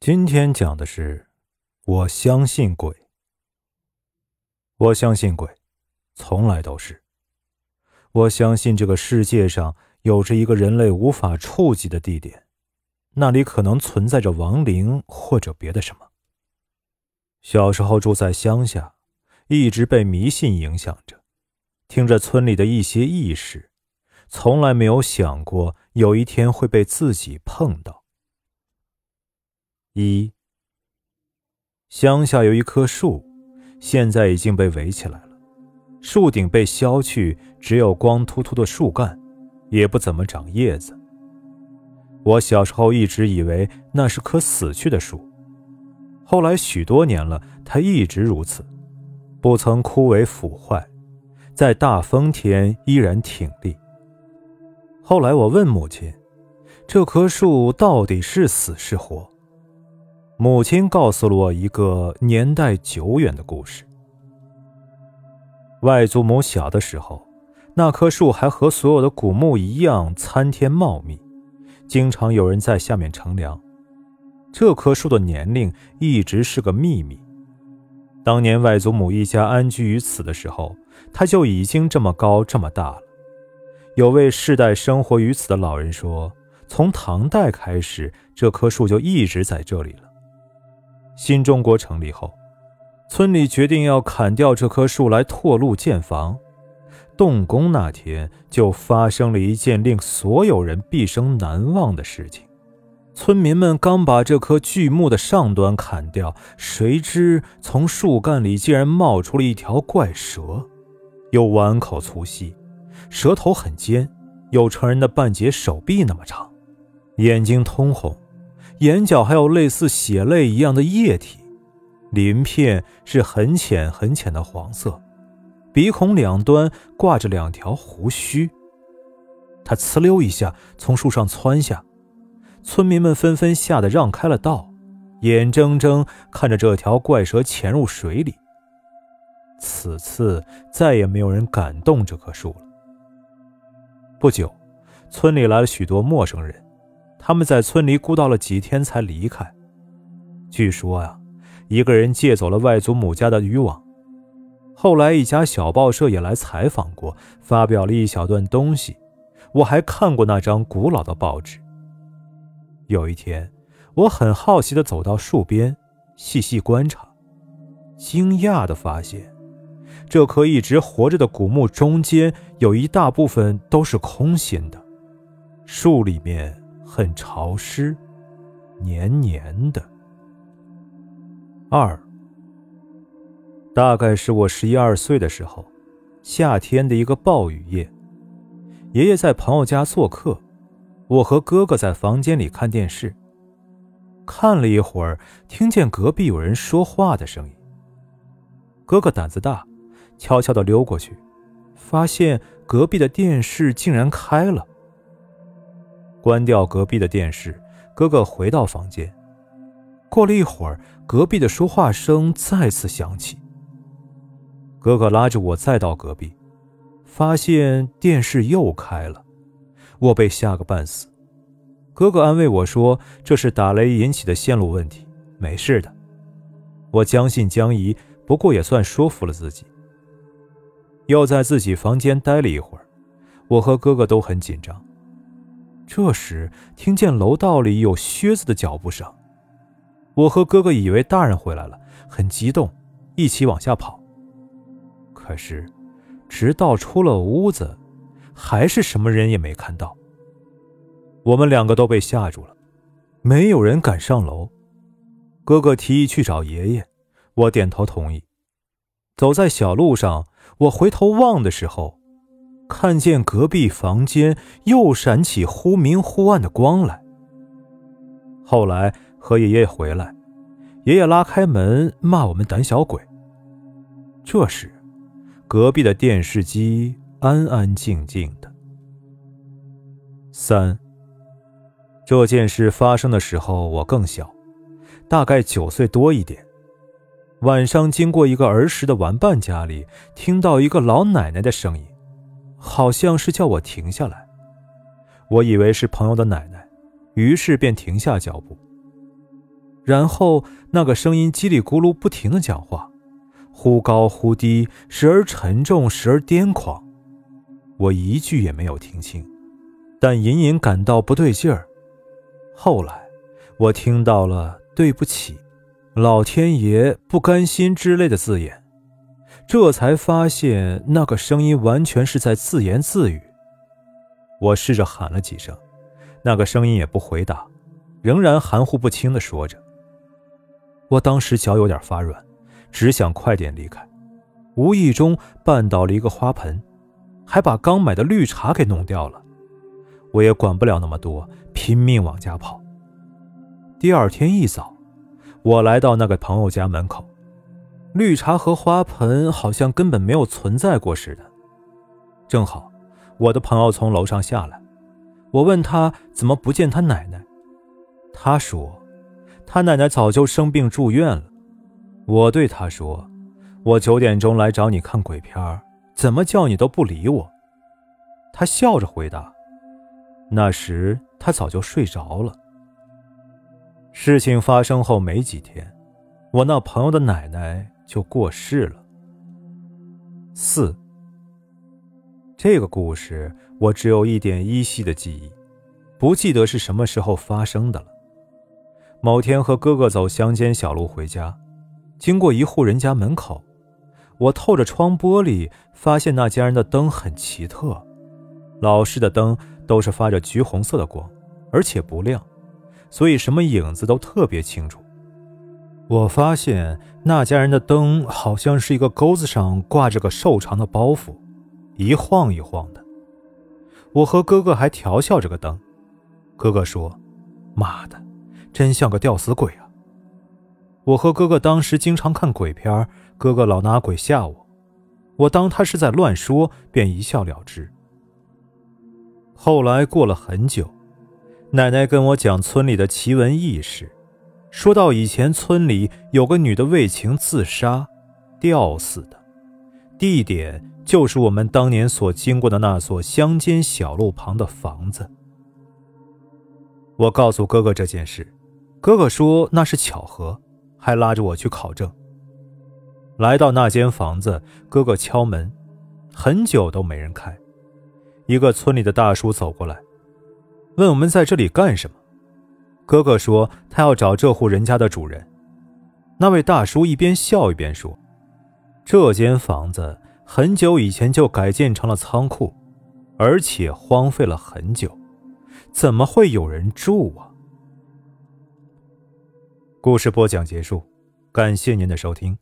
今天讲的是，我相信鬼。我相信鬼，从来都是。我相信这个世界上有着一个人类无法触及的地点，那里可能存在着亡灵或者别的什么。小时候住在乡下，一直被迷信影响着，听着村里的一些轶事，从来没有想过有一天会被自己碰到。一，乡下有一棵树，现在已经被围起来了，树顶被削去，只有光秃秃的树干，也不怎么长叶子。我小时候一直以为那是棵死去的树，后来许多年了，它一直如此，不曾枯萎腐坏，在大风天依然挺立。后来我问母亲，这棵树到底是死是活？母亲告诉了我一个年代久远的故事。外祖母小的时候，那棵树还和所有的古木一样参天茂密，经常有人在下面乘凉。这棵树的年龄一直是个秘密。当年外祖母一家安居于此的时候，它就已经这么高这么大了。有位世代生活于此的老人说，从唐代开始，这棵树就一直在这里了。新中国成立后，村里决定要砍掉这棵树来拓路建房。动工那天，就发生了一件令所有人毕生难忘的事情。村民们刚把这棵巨木的上端砍掉，谁知从树干里竟然冒出了一条怪蛇，有碗口粗细，舌头很尖，有成人的半截手臂那么长，眼睛通红。眼角还有类似血泪一样的液体，鳞片是很浅很浅的黄色，鼻孔两端挂着两条胡须。他呲溜一下从树上窜下，村民们纷纷吓得让开了道，眼睁睁看着这条怪蛇潜入水里。此次再也没有人敢动这棵树了。不久，村里来了许多陌生人。他们在村里孤到了几天才离开。据说呀，一个人借走了外祖母家的渔网。后来一家小报社也来采访过，发表了一小段东西。我还看过那张古老的报纸。有一天，我很好奇地走到树边，细细观察，惊讶地发现，这棵一直活着的古木中间有一大部分都是空心的，树里面。很潮湿，黏黏的。二，大概是我十一二岁的时候，夏天的一个暴雨夜，爷爷在朋友家做客，我和哥哥在房间里看电视。看了一会儿，听见隔壁有人说话的声音。哥哥胆子大，悄悄地溜过去，发现隔壁的电视竟然开了。关掉隔壁的电视，哥哥回到房间。过了一会儿，隔壁的说话声再次响起。哥哥拉着我再到隔壁，发现电视又开了，我被吓个半死。哥哥安慰我说：“这是打雷引起的线路问题，没事的。”我将信将疑，不过也算说服了自己。又在自己房间待了一会儿，我和哥哥都很紧张。这时，听见楼道里有靴子的脚步声，我和哥哥以为大人回来了，很激动，一起往下跑。可是，直到出了屋子，还是什么人也没看到。我们两个都被吓住了，没有人敢上楼。哥哥提议去找爷爷，我点头同意。走在小路上，我回头望的时候。看见隔壁房间又闪起忽明忽暗的光来。后来和爷爷回来，爷爷拉开门骂我们胆小鬼。这时，隔壁的电视机安安静静的。三。这件事发生的时候我更小，大概九岁多一点。晚上经过一个儿时的玩伴家里，听到一个老奶奶的声音。好像是叫我停下来，我以为是朋友的奶奶，于是便停下脚步。然后那个声音叽里咕噜不停的讲话，忽高忽低，时而沉重，时而癫狂。我一句也没有听清，但隐隐感到不对劲儿。后来，我听到了“对不起”“老天爷”“不甘心”之类的字眼，这才发现那个声音完全是在自言自语。我试着喊了几声，那个声音也不回答，仍然含糊不清的说着。我当时脚有点发软，只想快点离开，无意中绊倒了一个花盆，还把刚买的绿茶给弄掉了。我也管不了那么多，拼命往家跑。第二天一早，我来到那个朋友家门口，绿茶和花盆好像根本没有存在过似的。正好，我的朋友从楼上下来，我问他怎么不见他奶奶，他说。他奶奶早就生病住院了，我对他说：“我九点钟来找你看鬼片怎么叫你都不理我。”他笑着回答：“那时他早就睡着了。”事情发生后没几天，我那朋友的奶奶就过世了。四，这个故事我只有一点依稀的记忆，不记得是什么时候发生的了。某天和哥哥走乡间小路回家，经过一户人家门口，我透着窗玻璃发现那家人的灯很奇特，老式的灯都是发着橘红色的光，而且不亮，所以什么影子都特别清楚。我发现那家人的灯好像是一个钩子上挂着个瘦长的包袱，一晃一晃的。我和哥哥还调笑这个灯，哥哥说：“妈的！”真像个吊死鬼啊！我和哥哥当时经常看鬼片，哥哥老拿鬼吓我，我当他是在乱说，便一笑了之。后来过了很久，奶奶跟我讲村里的奇闻异事，说到以前村里有个女的为情自杀，吊死的，地点就是我们当年所经过的那所乡间小路旁的房子。我告诉哥哥这件事。哥哥说那是巧合，还拉着我去考证。来到那间房子，哥哥敲门，很久都没人开。一个村里的大叔走过来，问我们在这里干什么。哥哥说他要找这户人家的主人。那位大叔一边笑一边说：“这间房子很久以前就改建成了仓库，而且荒废了很久，怎么会有人住啊？”故事播讲结束，感谢您的收听。